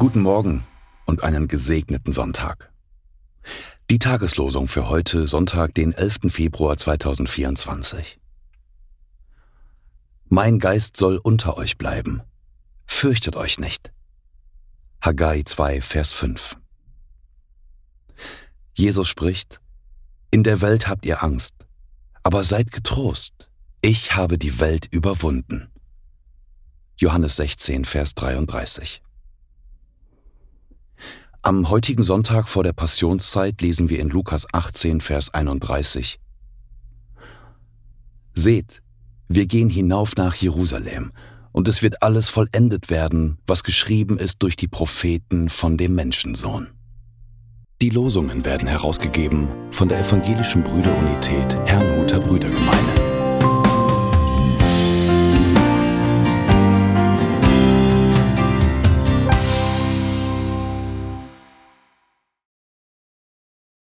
Morgen und einen gesegneten Sonntag. Die Tageslosung für heute, Sonntag, den 11. Februar 2024. Mein Geist soll unter euch bleiben. Fürchtet euch nicht. Haggai 2, Vers 5. Jesus spricht, In der Welt habt ihr Angst, aber seid getrost, ich habe die Welt überwunden. Johannes 16, Vers 33. Am heutigen Sonntag vor der Passionszeit lesen wir in Lukas 18, Vers 31. Seht, wir gehen hinauf nach Jerusalem, und es wird alles vollendet werden, was geschrieben ist durch die Propheten von dem Menschensohn. Die Losungen werden herausgegeben von der Evangelischen Brüderunität Brüdergemeine.